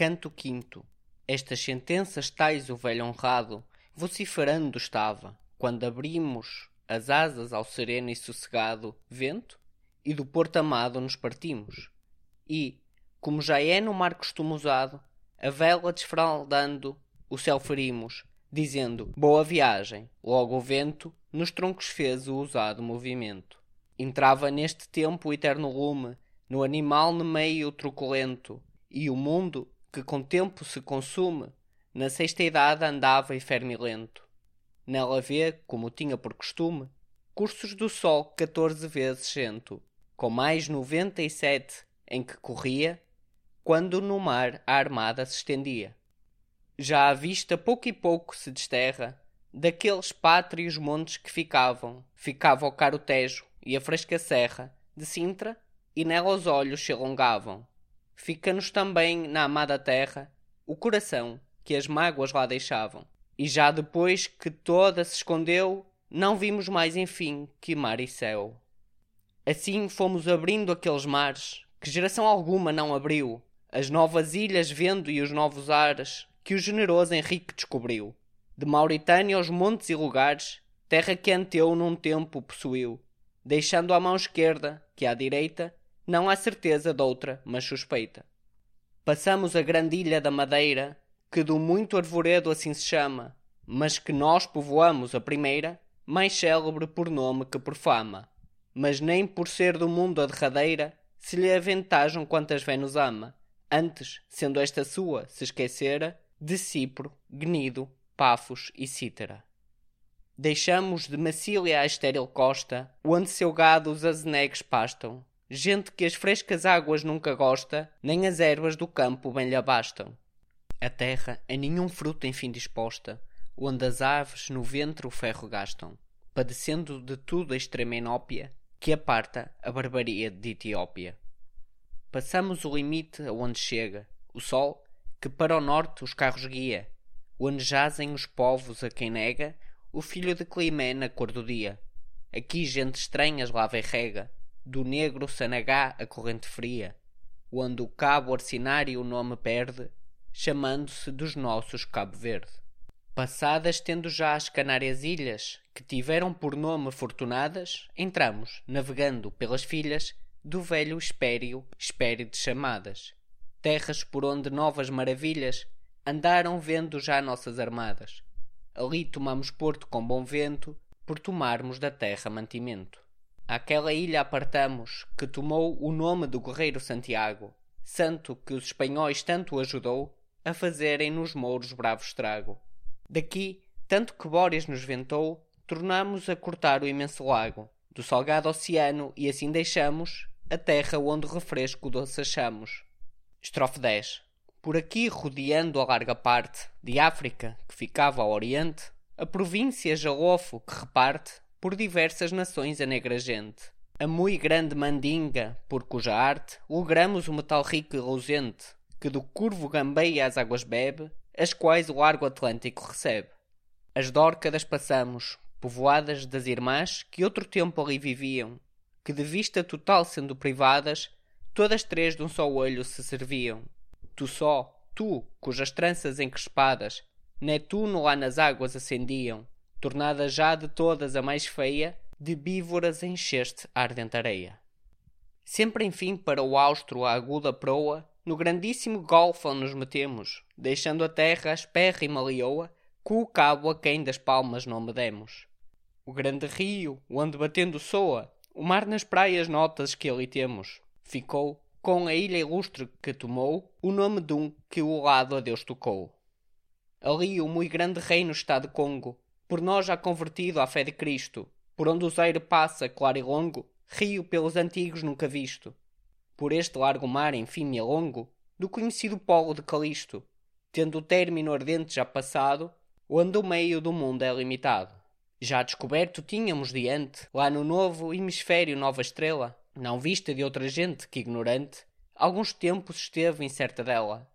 Canto quinto. Estas sentenças tais o velho honrado vociferando estava, quando abrimos as asas ao sereno e sossegado vento, e do porto amado nos partimos. E, como já é no mar costume usado, a vela desfraldando, o céu ferimos, dizendo boa viagem. Logo o vento nos troncos fez o usado movimento. Entrava neste tempo o eterno lume, no animal no meio truculento, e o mundo, que com tempo se consume, na sexta idade andava e fermilento. Nela vê, como tinha por costume, cursos do sol quatorze vezes cento, com mais noventa e sete em que corria, quando no mar a armada se estendia. Já à vista pouco e pouco se desterra daqueles pátrios montes que ficavam, ficava o caro Tejo e a fresca serra de Sintra, e nela os olhos se alongavam. Fica-nos também na amada terra o coração que as mágoas lá deixavam. E já depois que toda se escondeu, não vimos mais enfim que mar e céu. Assim fomos abrindo aqueles mares que geração alguma não abriu, as novas ilhas vendo e os novos ares que o generoso Henrique descobriu. De Mauritânia aos montes e lugares, terra que Anteu num tempo possuiu, deixando à mão esquerda, que à direita, não há certeza de outra, mas suspeita. Passamos a grande ilha da Madeira, que do muito arvoredo assim se chama, mas que nós povoamos a primeira, mais célebre por nome que por fama. Mas nem por ser do mundo a derradeira, se lhe aventajam quantas Vênus ama. Antes, sendo esta sua, se esquecera, de Cipro, Gnido, Pafos e Cítara. Deixamos de Macília a estéril costa, onde seu gado os azenegues pastam, gente que as frescas águas nunca gosta, nem as ervas do campo bem lhe abastam. A terra a nenhum fruto enfim disposta, onde as aves no ventre o ferro gastam, padecendo de tudo a extrema inópia, que aparta a barbaria de Etiópia. Passamos o limite aonde chega o sol, que para o norte os carros guia, onde jazem os povos a quem nega o filho de Climé na cor do dia. Aqui gente estranhas lava e rega, do negro Sanagá a corrente fria, onde o cabo orcinário o nome perde, chamando-se dos nossos Cabo Verde. Passadas tendo já as Canárias Ilhas, que tiveram por nome Fortunadas, entramos, navegando pelas filhas do velho Espério, Espério de chamadas, terras por onde novas maravilhas andaram vendo já nossas armadas. Ali tomamos porto com bom vento, por tomarmos da terra mantimento. Aquela ilha apartamos, que tomou o nome do guerreiro Santiago, santo que os espanhóis tanto ajudou a fazerem nos mouros bravo estrago. Daqui, tanto que Bóreas nos ventou, tornamos a cortar o imenso lago, do salgado oceano, e assim deixamos a terra onde refresco doce achamos. Estrofe 10 Por aqui, rodeando a larga parte de África, que ficava ao oriente, a província Jalofo, que reparte por diversas nações a negra gente. A muito grande mandinga, por cuja arte logramos o metal rico e reluzente, que do curvo gambeia as águas bebe, as quais o largo Atlântico recebe. As dórcadas passamos, povoadas das irmãs que outro tempo ali viviam, que de vista total sendo privadas, todas três de um só olho se serviam. Tu só, tu, cujas tranças encrespadas, Netuno lá nas águas acendiam, tornada já de todas a mais feia, de vívoras encheste a ardente areia. Sempre enfim para o austro a aguda proa, no grandíssimo golfo nos metemos, deixando a terra espérrima leoa, o cabo a quem das palmas não medemos. O grande rio, onde batendo soa, o mar nas praias notas que ali temos, ficou, com a ilha ilustre que tomou, o nome de um que o lado a Deus tocou. Ali o muito grande reino está de Congo, por nós já convertido à fé de Cristo, por onde o Zaire passa, claro e longo, rio pelos antigos nunca visto por este largo mar enfim e longo, do conhecido polo de Calisto, tendo o término ardente já passado, onde o meio do mundo é limitado. Já descoberto tínhamos diante, lá no novo hemisfério nova estrela, não vista de outra gente que ignorante, alguns tempos esteve incerta dela.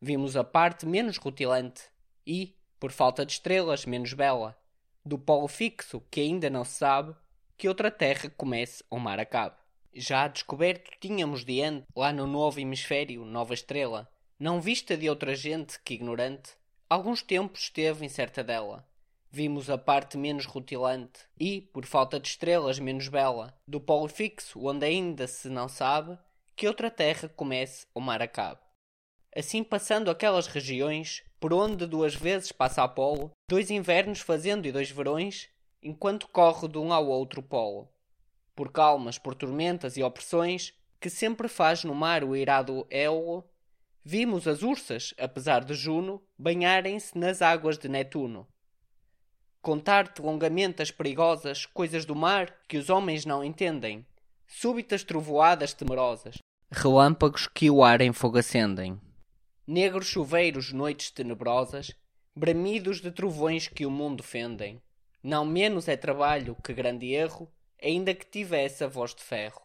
Vimos a parte menos rutilante, e, por falta de estrelas, menos bela, do polo fixo que ainda não se sabe, que outra terra comece ou mar acabe. Já descoberto tínhamos diante, lá no novo hemisfério, nova estrela, não vista de outra gente que ignorante, alguns tempos esteve incerta dela. Vimos a parte menos rutilante e, por falta de estrelas, menos bela, do polo fixo, onde ainda se não sabe que outra terra comece ou mar acabe. Assim, passando aquelas regiões, por onde duas vezes passa Apolo, dois invernos fazendo e dois verões, enquanto corre de um ao outro polo. Por calmas, por tormentas e opressões, que sempre faz no mar o irado Éolo, vimos as ursas, apesar de Juno, banharem-se nas águas de Netuno. Contar-te longamente as perigosas coisas do mar que os homens não entendem, súbitas trovoadas temerosas, relâmpagos que o ar em fogo acendem, negros chuveiros, noites tenebrosas, bramidos de trovões que o mundo fendem. Não menos é trabalho que grande erro, ainda que tivesse a voz de ferro.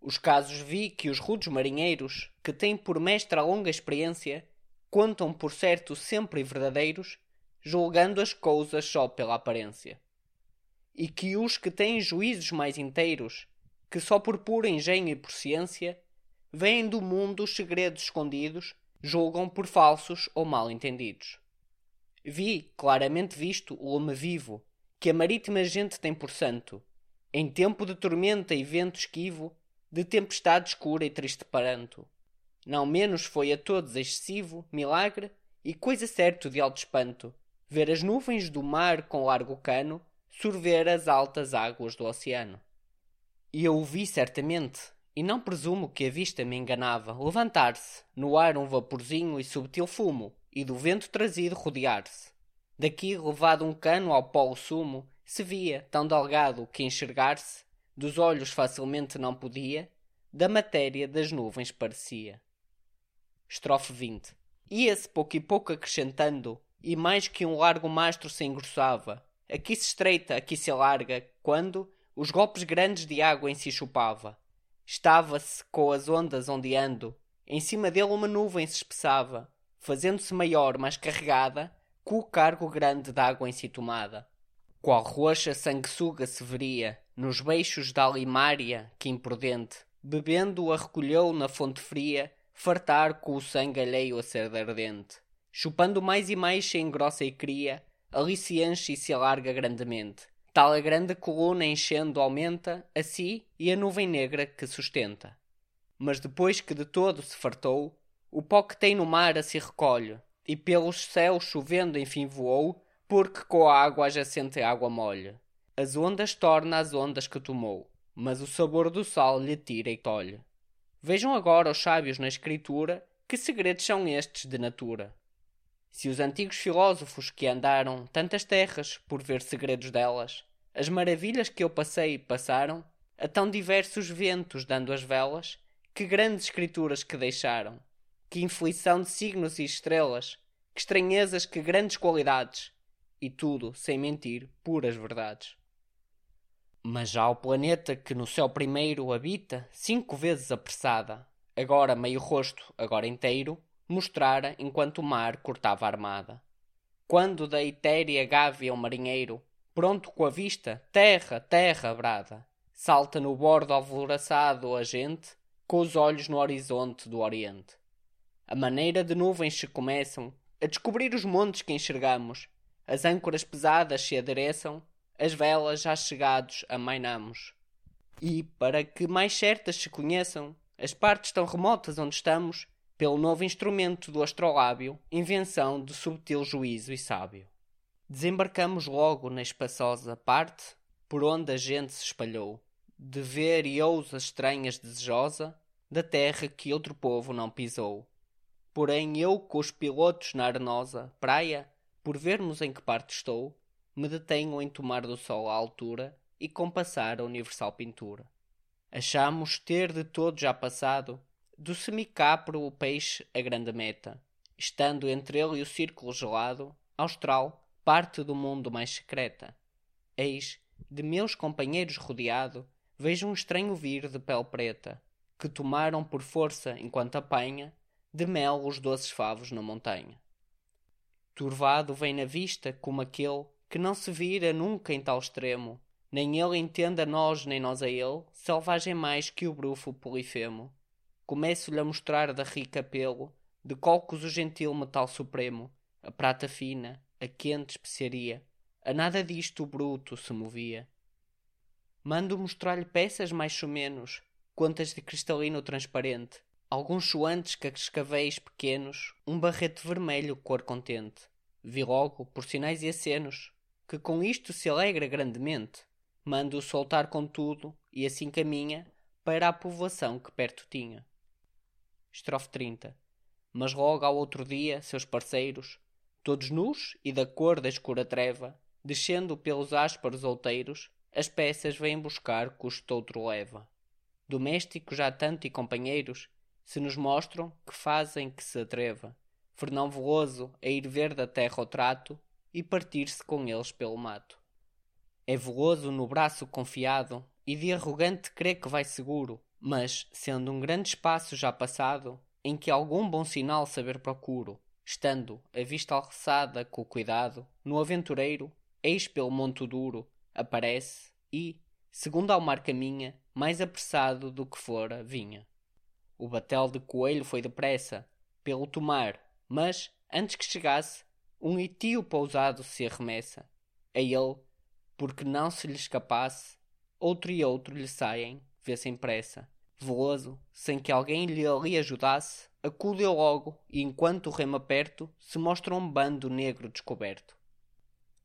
Os casos vi que os rudes marinheiros, que têm por mestra a longa experiência, contam por certo sempre verdadeiros, julgando as coisas só pela aparência. E que os que têm juízos mais inteiros, que só por puro engenho e por ciência, veem do mundo os segredos escondidos, julgam por falsos ou mal entendidos. Vi, claramente visto, o lume vivo, que a marítima gente tem por santo, em tempo de tormenta e vento esquivo, de tempestade escura e triste paranto. Não menos foi a todos excessivo, milagre e coisa certo de alto espanto, ver as nuvens do mar com largo cano sorver as altas águas do oceano. E eu o vi certamente, e não presumo que a vista me enganava, levantar-se, no ar um vaporzinho e subtil fumo, e do vento trazido rodear-se. Daqui, levado um cano ao polo sumo, se via, tão delgado que enxergar-se, dos olhos facilmente não podia, da matéria das nuvens parecia. Estrofe 20. Ia-se pouco e pouco acrescentando, e mais que um largo mastro se engrossava. Aqui se estreita, aqui se alarga, quando os golpes grandes de água em si chupava. Estava-se com as ondas ondeando, em cima dele uma nuvem se espessava, fazendo-se maior, mais carregada, com o cargo grande de água em si tomada. Qual roxa sanguessuga se veria, nos beixos da alimária, que imprudente, bebendo a recolheu na fonte fria, fartar com o sangue alheio a ser ardente. Chupando mais e mais se engrossa e cria, ali se enche e se alarga grandemente. Tal a grande coluna enchendo aumenta a si e a nuvem negra que sustenta. Mas depois que de todo se fartou, o pó que tem no mar a se recolhe, e pelos céus chovendo enfim voou, porque com a água adjacente a água molha. As ondas torna as ondas que tomou, mas o sabor do sal lhe tira e tolhe. Vejam agora os sábios na escritura que segredos são estes de natura. Se os antigos filósofos que andaram tantas terras por ver segredos delas, as maravilhas que eu passei passaram, a tão diversos ventos dando as velas, que grandes escrituras que deixaram, que inflição de signos e estrelas, que estranhezas, que grandes qualidades, e tudo, sem mentir, puras verdades. Mas já o planeta que no céu primeiro habita, cinco vezes apressada, agora meio rosto, agora inteiro, mostrara enquanto o mar cortava a armada. Quando da etérea gávea o marinheiro, pronto com a vista, terra, terra brada, salta no bordo alvoroçado a gente, com os olhos no horizonte do oriente. A maneira de nuvens se começam a descobrir os montes que enxergamos, as âncoras pesadas se adereçam, as velas já chegados amainamos. E, para que mais certas se conheçam as partes tão remotas onde estamos, pelo novo instrumento do astrolábio, invenção de subtil juízo e sábio. Desembarcamos logo na espaçosa parte por onde a gente se espalhou, de ver e ousa estranhas desejosa da terra que outro povo não pisou. Porém eu, com os pilotos na arenosa praia, por vermos em que parte estou, me detenho em tomar do sol a altura e compassar a universal pintura. Achamos ter de todo já passado do semicapro o peixe a grande meta, estando entre ele e o círculo gelado, austral, parte do mundo mais secreta. Eis, de meus companheiros rodeado, vejo um estranho vir de pele preta, que tomaram por força, enquanto apanha, de mel os doces favos na montanha. Turvado vem na vista como aquele que não se vira nunca em tal extremo, nem ele entende a nós nem nós a ele, selvagem mais que o brufo polifemo. Começo-lhe a mostrar da rica pelo, de colcos o gentil metal supremo, a prata fina, a quente especiaria, a nada disto o bruto se movia. Mando mostrar-lhe peças mais ou menos, contas de cristalino transparente, alguns chuantes cascavéis pequenos, um barrete vermelho cor contente. Vi logo, por sinais e acenos, que com isto se alegra grandemente. Mando-o soltar com tudo, e assim caminha para a povoação que perto tinha. Estrofe 30 Mas logo ao outro dia, seus parceiros, todos nus e da cor da escura treva, descendo pelos ásparos outeiros, as peças vêm buscar custo outro leva. Domésticos já tanto e companheiros, se nos mostram que fazem que se atreva. Fernão Veloso a ir ver da terra o trato e partir-se com eles pelo mato. É veloso no braço confiado e de arrogante crê que vai seguro, mas, sendo um grande espaço já passado, em que algum bom sinal saber procuro, estando a vista alçada com cuidado, no aventureiro, eis pelo monte duro, aparece e, segundo ao mar caminha, mais apressado do que fora vinha. O batel de coelho foi depressa, pelo tomar, mas, antes que chegasse, um itio pousado se arremessa. A ele, porque não se lhe escapasse, outro e outro lhe saem, vê-sem pressa. Veloso, sem que alguém lhe ali ajudasse, acudeu logo, e enquanto rema perto, se mostra um bando negro descoberto.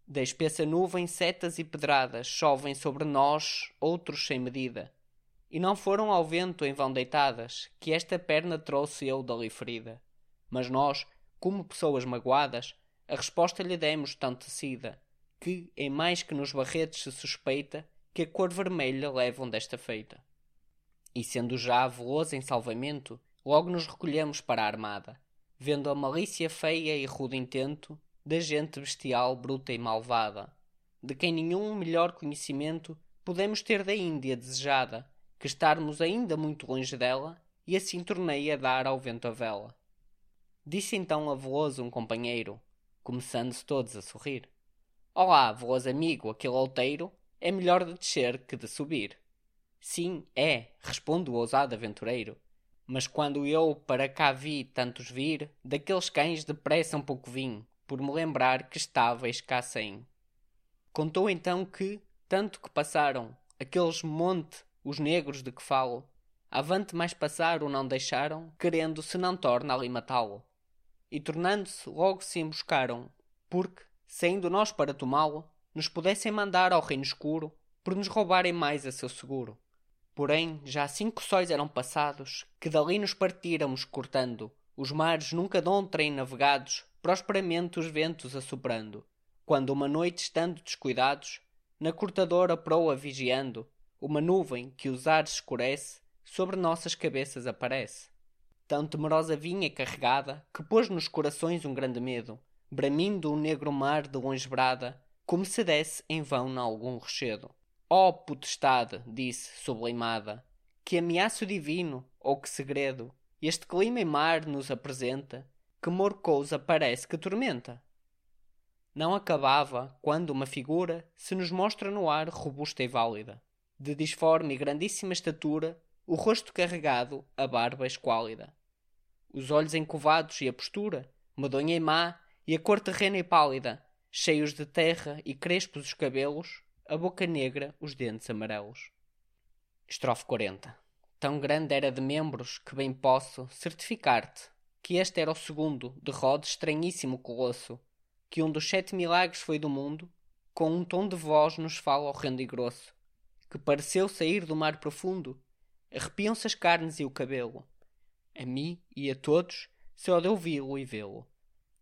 Da espessa nuvem, setas e pedradas chovem sobre nós, outros sem medida. E não foram ao vento em vão deitadas, que esta perna trouxe eu dali ferida. Mas nós, como pessoas magoadas, a resposta lhe demos tão tecida, que, em mais que nos barretes se suspeita, que a cor vermelha levam desta feita. E sendo já veloso em salvamento, logo nos recolhemos para a armada, vendo a malícia feia e rude intento da gente bestial, bruta e malvada, de quem nenhum melhor conhecimento podemos ter da Índia desejada, que estarmos ainda muito longe dela, e assim tornei a dar ao vento a vela. Disse então a veloso um companheiro, começando-se todos a sorrir. Olá, veloso amigo, aquele outeiro é melhor de descer que de subir. Sim, é, responde o ousado aventureiro. Mas quando eu para cá vi tantos vir, daqueles cães depressa um pouco vim, por me lembrar que cá sem. Contou então que, tanto que passaram, aqueles monte, os negros de que falo, avante mais passar o não deixaram, querendo se não torna ali matá-lo. E tornando-se, logo se emboscaram, porque, saindo nós para tomá-lo, nos pudessem mandar ao reino escuro, por nos roubarem mais a seu seguro. Porém, já cinco sóis eram passados, que dali nos partíramos cortando, os mares nunca dontrem navegados, prosperamente os ventos assoprando, quando uma noite estando descuidados, na cortadora proa vigiando, uma nuvem que os ares escurece, sobre nossas cabeças aparece. Tão temerosa vinha carregada, que pôs nos corações um grande medo, bramindo o negro mar de longe brada, como se desse em vão nalgum rochedo. Ó oh, potestade, disse, sublimada, que ameaço divino, ou que segredo, este clima e mar nos apresenta, que morcosa parece que tormenta. Não acabava quando uma figura se nos mostra no ar robusta e válida, de disforme e grandíssima estatura, o rosto carregado, a barba esquálida. Os olhos encovados e a postura, medonha e má, e a cor terrena e pálida, cheios de terra e crespos os cabelos, a boca negra, os dentes amarelos. Estrofe 40 Tão grande era de membros que bem posso certificar-te que este era o segundo, de Rhodes, estranhíssimo colosso, que um dos sete milagres foi do mundo, com um tom de voz nos fala horrendo e grosso, que pareceu sair do mar profundo, arrepiam-se as carnes e o cabelo. A mim e a todos só de ouvi-lo e vê-lo.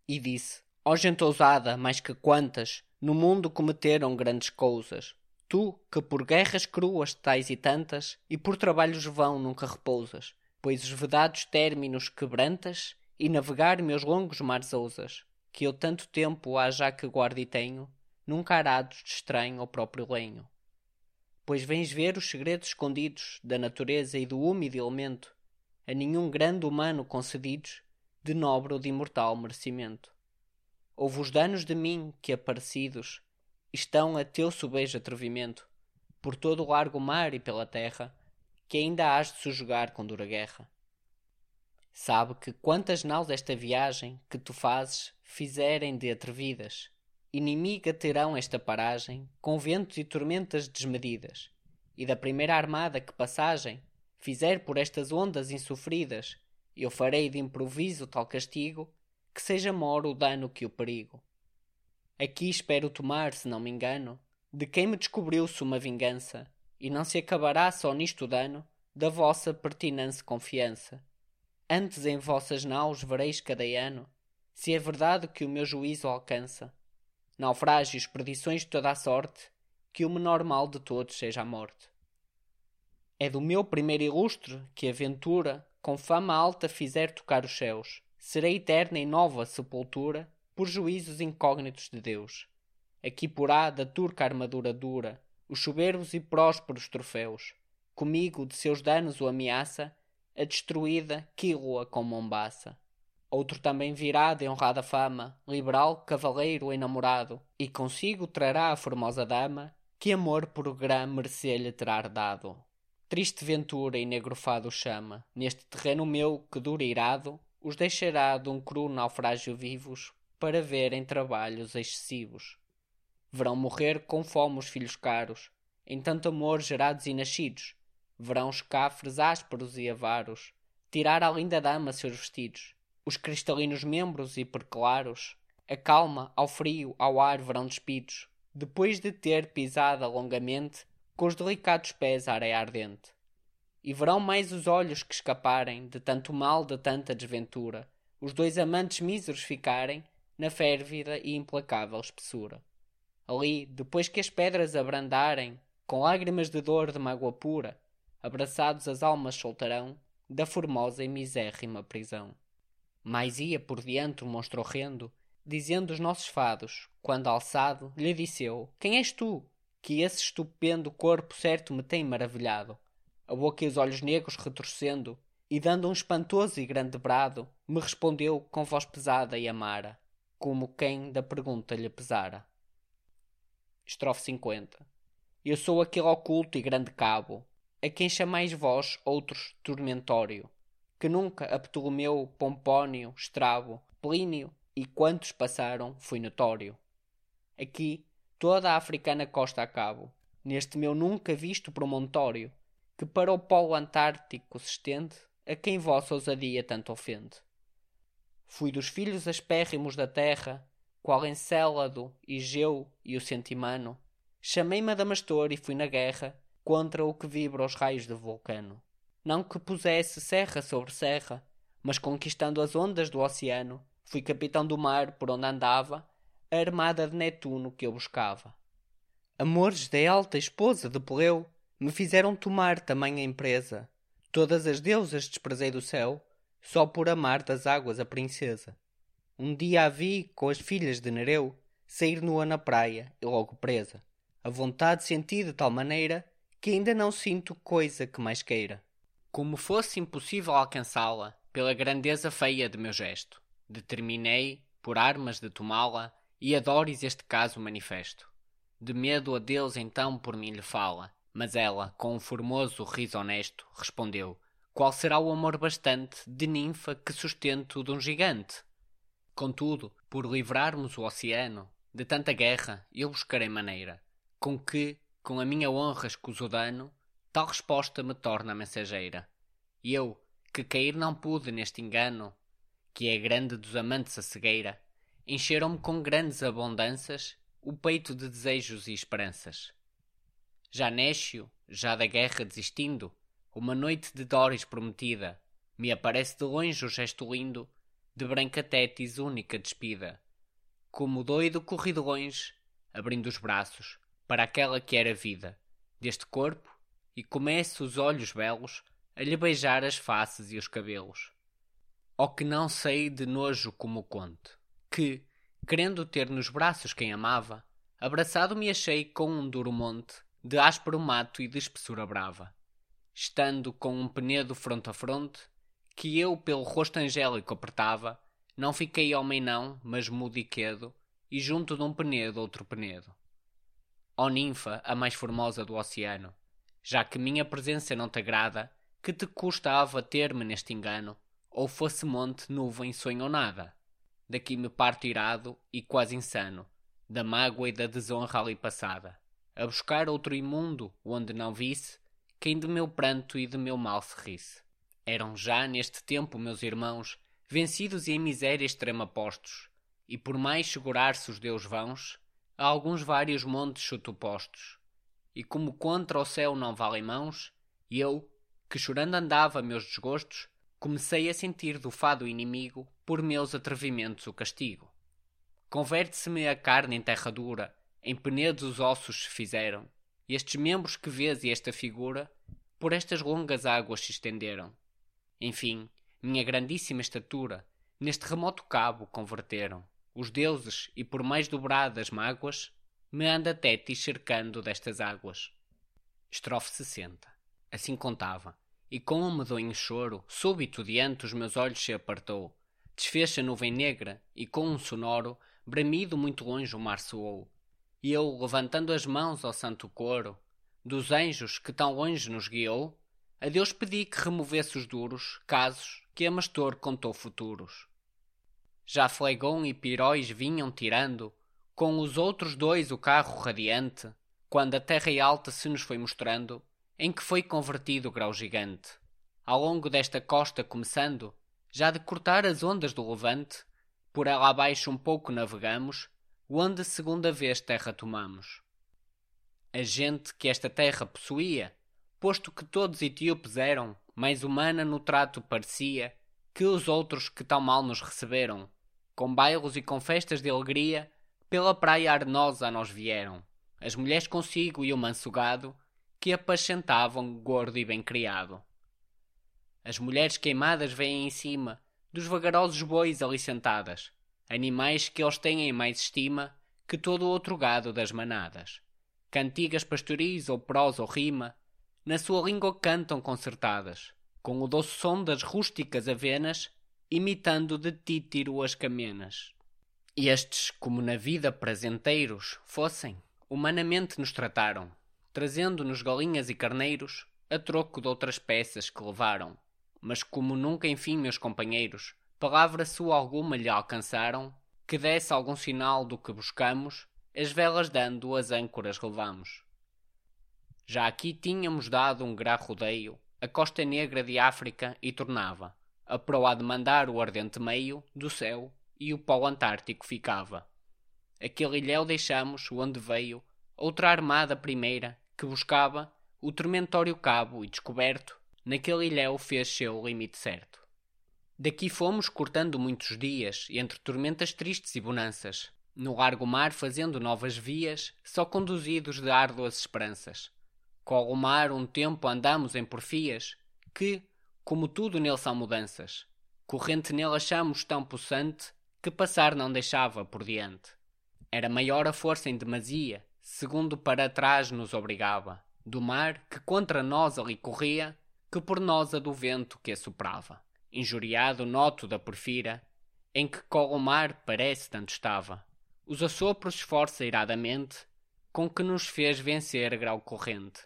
E disse, ó oh, gente ousada, mais que quantas, no mundo cometeram grandes coisas, tu que por guerras cruas tais e tantas, e por trabalhos vão nunca repousas, pois os vedados términos quebrantas e navegar meus longos mares ousas, que eu tanto tempo há já que guardo e tenho, nunca arados de estranho ao próprio lenho. Pois vens ver os segredos escondidos da natureza e do úmido elemento, a nenhum grande humano concedidos, de nobre ou de imortal merecimento. Houve os danos de mim que aparecidos estão a teu subejo atrevimento, por todo o largo mar e pela terra, que ainda hás de sujeitar com dura guerra. Sabe que quantas naus esta viagem que tu fazes fizerem de atrevidas, inimiga terão esta paragem com ventos e tormentas desmedidas, e da primeira armada que passagem fizer por estas ondas insofridas, eu farei de improviso tal castigo que seja maior o dano que o perigo. Aqui espero tomar, se não me engano, de quem me descobriu-se uma vingança, e não se acabará só nisto dano da vossa pertinente confiança Antes em vossas naus vereis cada ano, se é verdade que o meu juízo alcança. Naufrágios, perdições de toda a sorte, que o menor mal de todos seja a morte. É do meu primeiro ilustre que a ventura, com fama alta, fizer tocar os céus. Serei eterna e nova sepultura, por juízos incógnitos de Deus. Aqui porá da turca armadura dura, os soberbos e prósperos troféus. Comigo de seus danos o ameaça, a destruída Quílua com Mombasa. Outro também virá de honrada fama, liberal, cavaleiro e namorado, e consigo trará a formosa dama, que amor por grã mercê lhe terá dado. Triste ventura e negro fado chama, neste terreno meu que dura irado, os deixará de um cru naufrágio vivos, para verem trabalhos excessivos. Verão morrer com fome os filhos caros, em tanto amor gerados e nascidos, verão os cafres ásperos e avaros tirar à linda dama seus vestidos. Os cristalinos membros hiperclaros, a calma, ao frio, ao ar verão despidos, depois de ter pisado longamente com os delicados pés a areia ardente. E verão mais os olhos que escaparem de tanto mal, de tanta desventura, os dois amantes míseros ficarem na férvida e implacável espessura. Ali, depois que as pedras abrandarem, com lágrimas de dor de mágoa pura, abraçados as almas soltarão da formosa e misérrima prisão. Mais ia por diante o monstro horrendo, dizendo os nossos fados, quando alçado, lhe disse eu, Quem és tu? Que esse estupendo corpo certo me tem maravilhado. A boca e os olhos negros retorcendo, e dando um espantoso e grande brado, me respondeu com voz pesada e amara, como quem da pergunta lhe pesara. Estrofe 50 Eu sou aquele oculto e grande cabo, a quem chamais vós outros tormentório, que nunca a Ptolomeu, Pompónio, Estrabo, Plínio e quantos passaram foi notório. Aqui toda a africana costa a cabo, neste meu nunca visto promontório, que para o polo antártico se estende, a quem vossa ousadia tanto ofende. Fui dos filhos aspérrimos da terra, qual Encélado, Igeu e o Centimano, chamei-me Adamastor e fui na guerra, contra o que vibra os raios do vulcano. Não que pusesse serra sobre serra, mas conquistando as ondas do oceano, fui capitão do mar por onde andava, a armada de Netuno que eu buscava. Amores da alta esposa de Peleu me fizeram tomar tamanha empresa. Todas as deusas desprezei do céu, só por amar das águas a princesa. Um dia a vi com as filhas de Nereu sair nua na praia e logo presa. A vontade senti de tal maneira que ainda não sinto coisa que mais queira. Como fosse impossível alcançá-la pela grandeza feia de meu gesto, determinei, por armas de tomá-la, e adores este caso manifesto. De medo a Deus então por mim lhe fala, mas ela, com um formoso riso honesto, respondeu: Qual será o amor bastante de ninfa que sustento de um gigante? Contudo, por livrarmos o oceano de tanta guerra, eu buscarei maneira com que, com a minha honra escuso dano, tal resposta me torna mensageira. E eu, que cair não pude neste engano, que é grande dos amantes a cegueira, encheram-me com grandes abundâncias o peito de desejos e esperanças. Já Nécio, já da guerra desistindo, uma noite de Dóris prometida, me aparece de longe o gesto lindo de branca Tétis única despida. Como doido corri de longe, abrindo os braços, para aquela que era vida deste corpo e começo os olhos belos a lhe beijar as faces e os cabelos. Ó que não sei de nojo como o conte, que, querendo ter nos braços quem amava, abraçado me achei com um duro monte de áspero mato e de espessura brava. Estando com um penedo fronte a fronte, que eu pelo rosto angélico apertava, não fiquei homem não, mas mudo e quedo, e junto de um penedo outro penedo. Ó ninfa, a mais formosa do oceano, já que minha presença não te agrada, que te custa a abater-me neste engano, ou fosse monte, nuvem, sonho ou nada. Daqui me parto irado e quase insano, da mágoa e da desonra ali passada, a buscar outro imundo, onde não visse quem de meu pranto e de meu mal se risse. Eram já neste tempo meus irmãos, vencidos e em miséria extrema postos, e por mais segurar-se os deus vãos, a alguns vários montes chutopostos. E como contra o céu não valem mãos, eu, que chorando andava meus desgostos, comecei a sentir do fado inimigo por meus atrevimentos o castigo. Converte-se-me a carne em terra dura, em penedos os ossos se fizeram, e estes membros que vês e esta figura, por estas longas águas se estenderam. Enfim, minha grandíssima estatura, neste remoto cabo converteram. Os deuses, e por mais dobradas mágoas, me anda Tétis cercando destas águas. Estrofe 60. Assim contava e com um medonho choro, súbito diante os meus olhos se apartou. Desfez a nuvem negra, e com um sonoro bramido muito longe o mar soou. E eu, levantando as mãos ao santo coro, dos anjos que tão longe nos guiou, a Deus pedi que removesse os duros casos que a Mastor contou futuros. Já Flegon e Piróis vinham tirando, com os outros dois o carro radiante, quando a terra alta se nos foi mostrando, em que foi convertido o grau gigante. Ao longo desta costa começando, já de cortar as ondas do levante, por ela abaixo um pouco navegamos, onde segunda vez terra tomamos. A gente que esta terra possuía, posto que todos etíopes eram, mais humana no trato parecia, que os outros que tão mal nos receberam, com bailos e com festas de alegria, pela praia arnosa nós vieram, as mulheres consigo e o manso gado, que apacentavam gordo e bem criado. As mulheres queimadas vêm em cima dos vagarosos bois ali sentadas, animais que eles têm em mais estima que todo o outro gado das manadas. Cantigas pastoris ou prosa ou rima, na sua língua cantam concertadas, com o doce som das rústicas avenas, imitando de títiro as camenas. E estes, como na vida presenteiros fossem, humanamente nos trataram, trazendo-nos galinhas e carneiros, a troco de outras peças que levaram. Mas como nunca enfim meus companheiros, palavra sua alguma lhe alcançaram, que desse algum sinal do que buscamos, as velas dando as âncoras levamos. Já aqui tínhamos dado um grá rodeio, a costa negra de África e tornava, a proa de mandar o ardente meio do céu e o polo antártico ficava. Aquele ilhéu deixamos, onde veio, outra armada primeira, que buscava o tormentório cabo e descoberto, naquele ilhéu fez seu limite certo. Daqui fomos cortando muitos dias, entre tormentas tristes e bonanças, no largo mar fazendo novas vias, só conduzidos de árduas esperanças. Com o mar um tempo andamos em porfias, que, como tudo nele são mudanças, corrente nele achamos tão possante, que passar não deixava por diante. Era maior a força em demasia, segundo para trás nos obrigava, do mar que contra nós ali corria, que por nós a do vento que assoprava. Injuriado noto da porfira, em que com o mar parece tanto estava. Os assopros esforça iradamente, com que nos fez vencer grau corrente.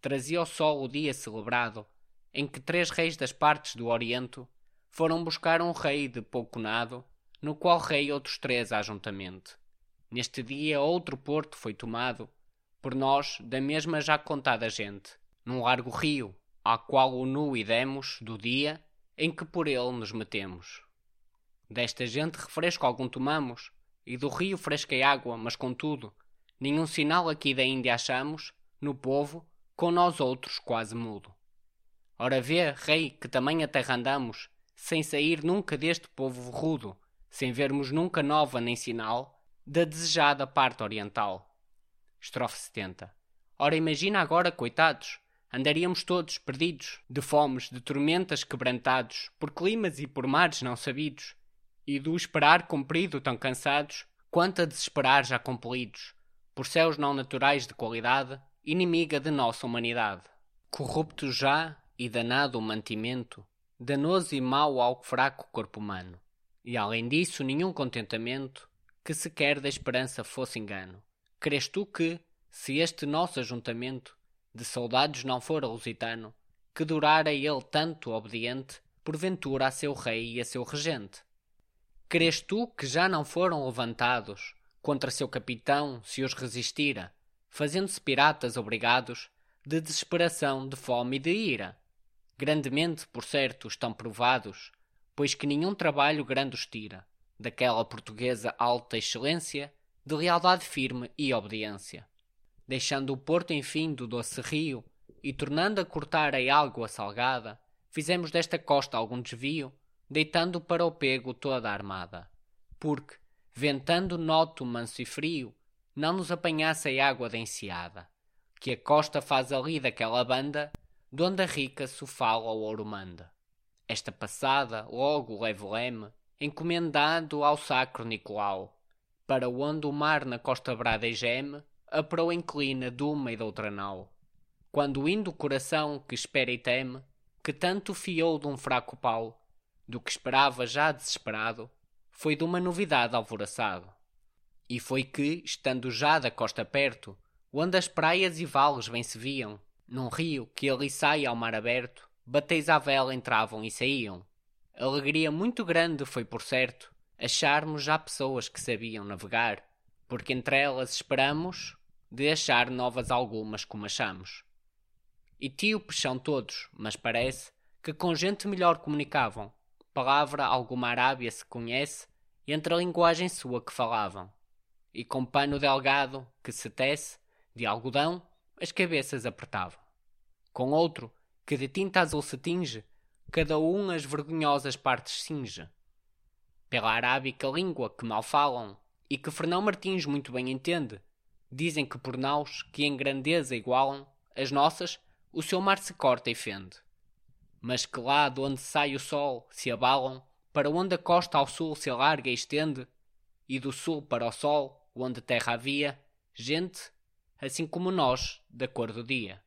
Trazia o sol o dia celebrado, em que três reis das partes do Oriente foram buscar um rei de pouco nado, no qual rei outros três ajuntamente. Neste dia outro porto foi tomado, por nós, da mesma já contada gente, num largo rio, ao qual o nu idemos do dia em que por ele nos metemos. Desta gente refresco algum tomamos, e do rio fresca e água, mas contudo, nenhum sinal aqui da Índia achamos, no povo, com nós outros quase mudo. Ora vê, rei, que também a terra andamos, sem sair nunca deste povo rudo, sem vermos nunca nova nem sinal, da desejada parte oriental. Estrofe 70. Ora, imagina agora, coitados, andaríamos todos perdidos, de fomes, de tormentas quebrantados, por climas e por mares não sabidos, e do esperar comprido tão cansados, quanto a desesperar já compelidos, por céus não naturais de qualidade, inimiga de nossa humanidade. Corrupto já e danado o mantimento, danoso e mau ao fraco corpo humano, e além disso nenhum contentamento, que sequer da esperança fosse engano. Crês tu que, se este nosso ajuntamento de soldados não fora lusitano, que durara ele tanto obediente, porventura a seu rei e a seu regente. Crês tu que já não foram levantados contra seu capitão se os resistira, fazendo-se piratas obrigados de desesperação, de fome e de ira? Grandemente, por certo, estão provados, pois que nenhum trabalho grande os tira, daquela portuguesa alta excelência, de lealdade firme e obediência. Deixando o porto enfim do doce rio, e tornando a cortar a água salgada, fizemos desta costa algum desvio, deitando para o pego toda a armada. Porque, ventando noto manso e frio, não nos apanhasse a água da enseada, que a costa faz ali daquela banda, donde a rica se fala ao ouro manda. Esta passada, logo levo leme, encomendado ao sacro Nicolau, para onde o mar na costa brada e geme, a proa inclina de uma e de outra nau. Quando indo o coração que espera e teme, que tanto fiou de um fraco pau, do que esperava já desesperado, foi de uma novidade alvoraçado. E foi que, estando já da costa perto, onde as praias e vales bem se viam, num rio que ali sai ao mar aberto, bateis à vela entravam e saíam. Alegria muito grande foi, por certo, acharmos já pessoas que sabiam navegar, porque entre elas esperamos de achar novas algumas como achamos. E tíopes são todos, mas parece que com gente melhor comunicavam, palavra alguma Arábia se conhece, entre a linguagem sua que falavam. E com pano delgado, que se tece, de algodão, as cabeças apertavam. Com outro, que de tinta azul se tinge, cada um as vergonhosas partes cinge. Pela arábica língua que mal falam, e que Fernão Martins muito bem entende, dizem que por naus que em grandeza igualam, as nossas, o seu mar se corta e fende mas que lá de onde sai o sol se abalam, para onde a costa ao sul se alarga e estende, e do sul para o sol, onde terra havia, gente, assim como nós, da cor do dia.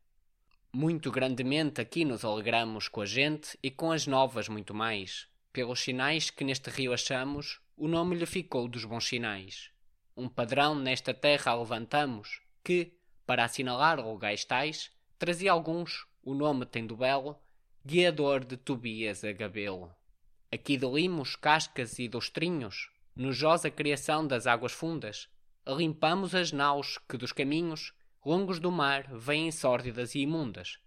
Muito grandemente aqui nos alegramos com a gente e com as novas muito mais. Pelos sinais que neste rio achamos, o nome lhe ficou dos bons sinais. Um padrão nesta terra levantamos, que, para assinalar lugares tais, trazia alguns, o nome tendo belo, guiador de Tobias a Gabelo. Aqui de limos, cascas e dostrinhos, nojosa criação das águas fundas, limpamos as naus que dos caminhos longos do mar vêm sórdidas e imundas.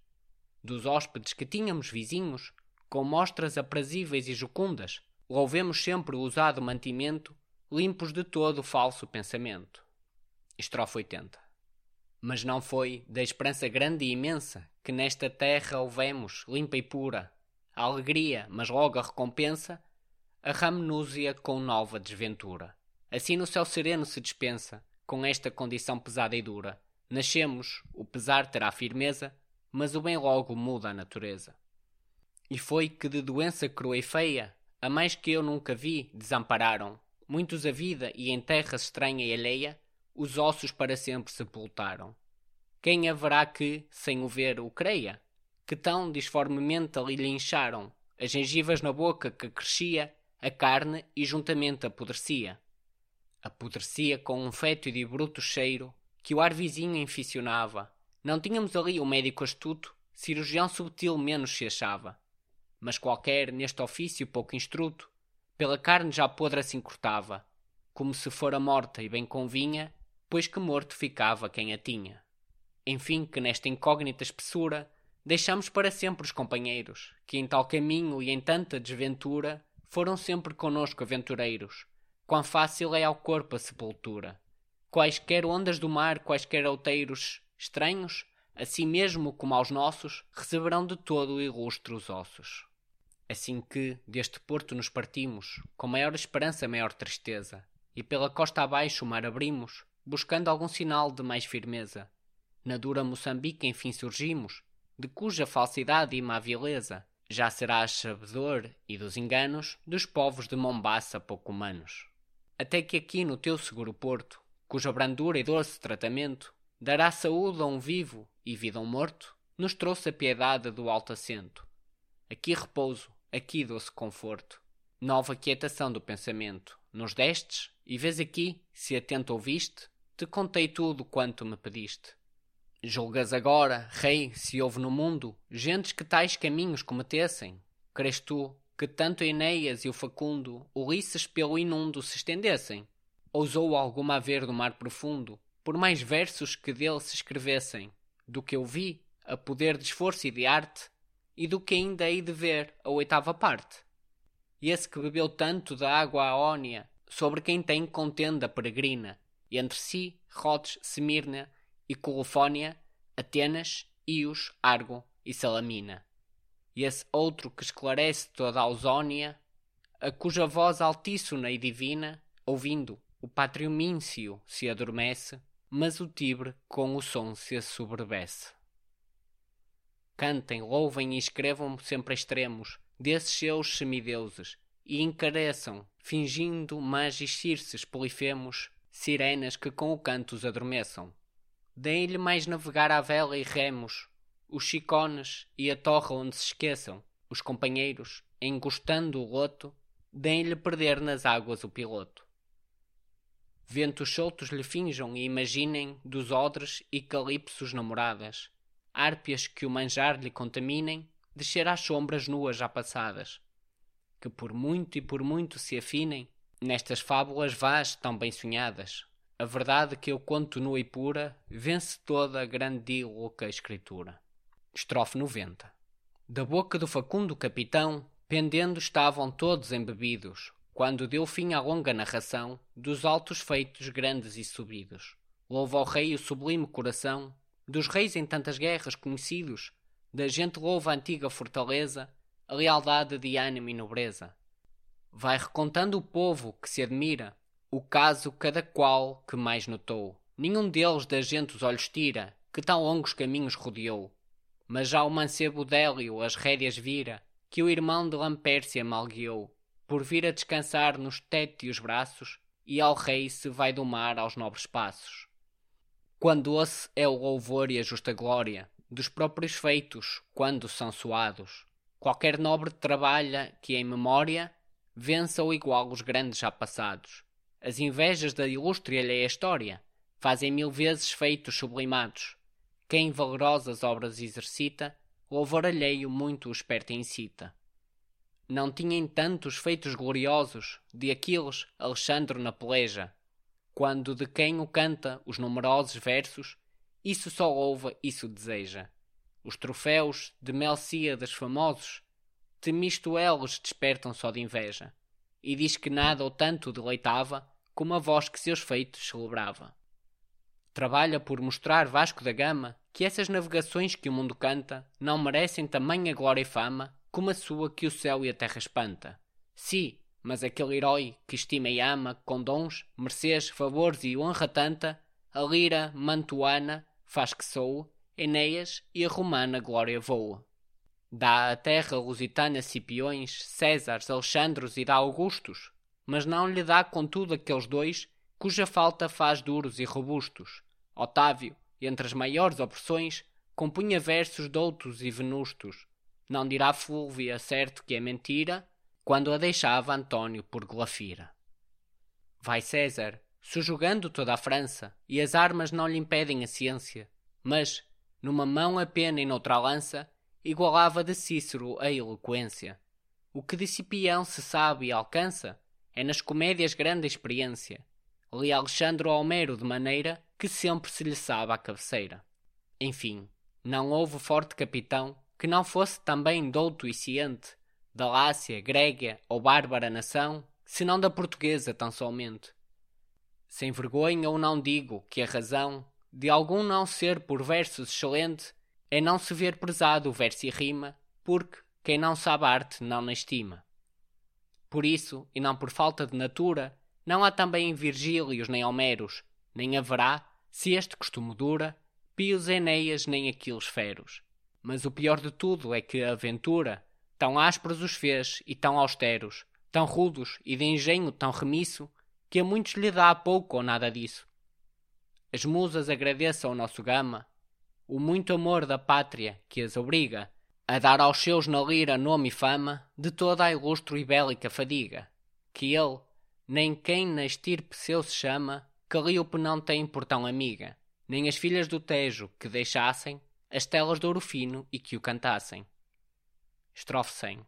Dos hóspedes que tínhamos vizinhos, com mostras aprazíveis e jucundas, louvemos sempre o usado mantimento, limpos de todo o falso pensamento. Estrofe 80 Mas não foi da esperança grande e imensa que nesta terra houvemos, limpa e pura, a alegria, mas logo a recompensa, a ramnúzia com nova desventura. Assim no céu sereno se dispensa, com esta condição pesada e dura. Nascemos, o pesar terá firmeza, mas o bem logo muda a natureza. E foi que de doença crua e feia, a mais que eu nunca vi, desampararam, muitos a vida e em terra estranha e alheia, os ossos para sempre sepultaram. Quem haverá que, sem o ver, o creia? Que tão disformemente ali lhe incharam as gengivas na boca que crescia a carne e juntamente apodrecia. Apodrecia com um fétido e bruto cheiro que o ar vizinho inficionava. Não tínhamos ali um médico astuto, cirurgião subtil menos se achava. Mas qualquer, neste ofício pouco instruto, pela carne já podre se encurtava, como se fora morta e bem convinha, pois que morto ficava quem a tinha. Enfim, que nesta incógnita espessura deixamos para sempre os companheiros, que em tal caminho e em tanta desventura foram sempre conosco aventureiros. Quão fácil é ao corpo a sepultura. Quaisquer ondas do mar, quaisquer outeiros estranhos, assim mesmo como aos nossos, receberão de todo ilustre os ossos. Assim que, deste porto nos partimos, com maior esperança, maior tristeza, e pela costa abaixo o mar abrimos, buscando algum sinal de mais firmeza, na dura Moçambique enfim surgimos, de cuja falsidade e má vileza já serás sabedor e dos enganos dos povos de Mombaça pouco humanos. Até que aqui no teu seguro porto, cuja brandura e doce tratamento dará saúde a um vivo e vida a um morto, nos trouxe a piedade do alto assento. Aqui repouso, aqui doce conforto, nova quietação do pensamento. Nos destes, e vês aqui, se atento ouviste, te contei tudo quanto me pediste. Julgas agora, rei, se houve no mundo gentes que tais caminhos cometessem, crês tu que tanto Enéas e o Facundo Ulisses pelo inundo se estendessem? Ousou alguma haver no mar profundo, por mais versos que dele se escrevessem, do que eu vi, a poder de esforço e de arte, e do que ainda hei de ver a oitava parte? E esse que bebeu tanto da água aónia, sobre quem tem contenda peregrina, e entre si Rhodes, Semirna e Colofónia, Atenas, Ios, Argo e Salamina. E esse outro que esclarece toda a Ausónia, a cuja voz altíssona e divina, ouvindo, o pátrio Míncio se adormece, mas o Tibre com o som se assoberbece. Cantem, louvem e escrevam sempre extremos desses seus semideuses, e encareçam, fingindo magis circes polifemos, sirenas que com o canto os adormeçam. Deem-lhe mais navegar à vela e remos, os chicones e a torre onde se esqueçam, os companheiros, engostando o loto, deem-lhe perder nas águas o piloto. Ventos soltos lhe finjam e imaginem dos odres e calipsos namoradas, árpias que o manjar lhe contaminem, descer às sombras nuas já passadas, que por muito e por muito se afinem nestas fábulas vás tão bem sonhadas. A verdade que eu conto nua e pura vence toda a grande e louca escritura. Estrofe 90 Da boca do facundo capitão, pendendo estavam todos embebidos, quando deu fim à longa narração dos altos feitos grandes e subidos. Louva ao rei o sublime coração dos reis em tantas guerras conhecidos, da gente louva a antiga fortaleza, a lealdade de ânimo e nobreza. Vai recontando o povo que se admira, o caso cada qual que mais notou. Nenhum deles da gente os olhos tira, que tão longos caminhos rodeou. Mas já o mancebo Délio as rédeas vira, que o irmão de Lampércia mal guiou por vir a descansar nos tétios braços, e ao rei se vai domar aos nobres passos. Quando doce é o louvor e a justa glória dos próprios feitos, quando são suados. Qualquer nobre trabalha que em memória vença ou igual os grandes já passados. As invejas da ilustre alheia história fazem mil vezes feitos sublimados. Quem valerosas obras exercita, louvor alheio muito o esperto incita não tinham tantos feitos gloriosos de Aquiles Alexandre na peleja, quando de quem o canta os numerosos versos, isso só louva, isso deseja. Os troféus de Melcíades famosos, temisto eles despertam só de inveja, e diz que nada ou tanto deleitava como a voz que seus feitos celebrava. Trabalha por mostrar Vasco da Gama que essas navegações que o mundo canta não merecem tamanha glória e fama como a sua que o céu e a terra espanta. Sim, mas aquele herói que estima e ama, com dons, mercês, favores e honra tanta, a lira mantuana faz que soe, Enéas e a romana glória voa. Dá à terra lusitana Cipiões, Césares, Alexandros e dá Augustos, mas não lhe dá contudo aqueles dois cuja falta faz duros e robustos. Otávio, entre as maiores opressões, compunha versos doutos e venustos, não dirá Fúlvia certo que é mentira, quando a deixava Antônio por Glafira. Vai César, sujugando toda a França, e as armas não lhe impedem a ciência, mas, numa mão a pena e noutra lança, igualava de Cícero a eloquência. O que de Cipião se sabe e alcança, é nas comédias grande experiência. Li Alexandre Homero de maneira que sempre se lhe sabe à cabeceira. Enfim, não houve forte capitão que não fosse também douto e ciente, da Lácia, Grégia ou bárbara nação, senão da portuguesa tão somente. Sem vergonha ou não digo que a razão de algum não ser por versos excelente é não se ver prezado o verso e rima, porque quem não sabe arte não na estima. Por isso, e não por falta de natura, não há também Virgílios nem Homeros, nem haverá, se este costume dura, pios Eneias nem Aquiles feros. Mas o pior de tudo é que a aventura, tão ásperos os fez e tão austeros, tão rudos e de engenho tão remisso, que a muitos lhe dá pouco ou nada disso. As musas agradeçam ao nosso gama o muito amor da pátria que as obriga a dar aos seus na lira nome e fama de toda a ilustre e bélica fadiga, que ele, nem quem na estirpe seu se chama, Calíope não tem por tão amiga, nem as filhas do Tejo que deixassem as telas de ouro fino e que o cantassem. Estrofe 100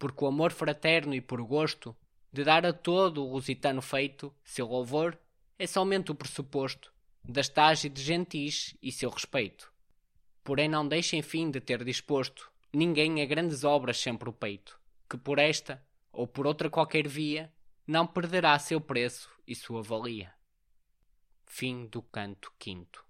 porque o amor fraterno e por gosto de dar a todo o lusitano feito seu louvor é somente o pressuposto da estágio de gentis e seu respeito. Porém não deixa enfim de ter disposto ninguém a grandes obras sempre o peito, que por esta ou por outra qualquer via não perderá seu preço e sua valia. Fim do canto quinto.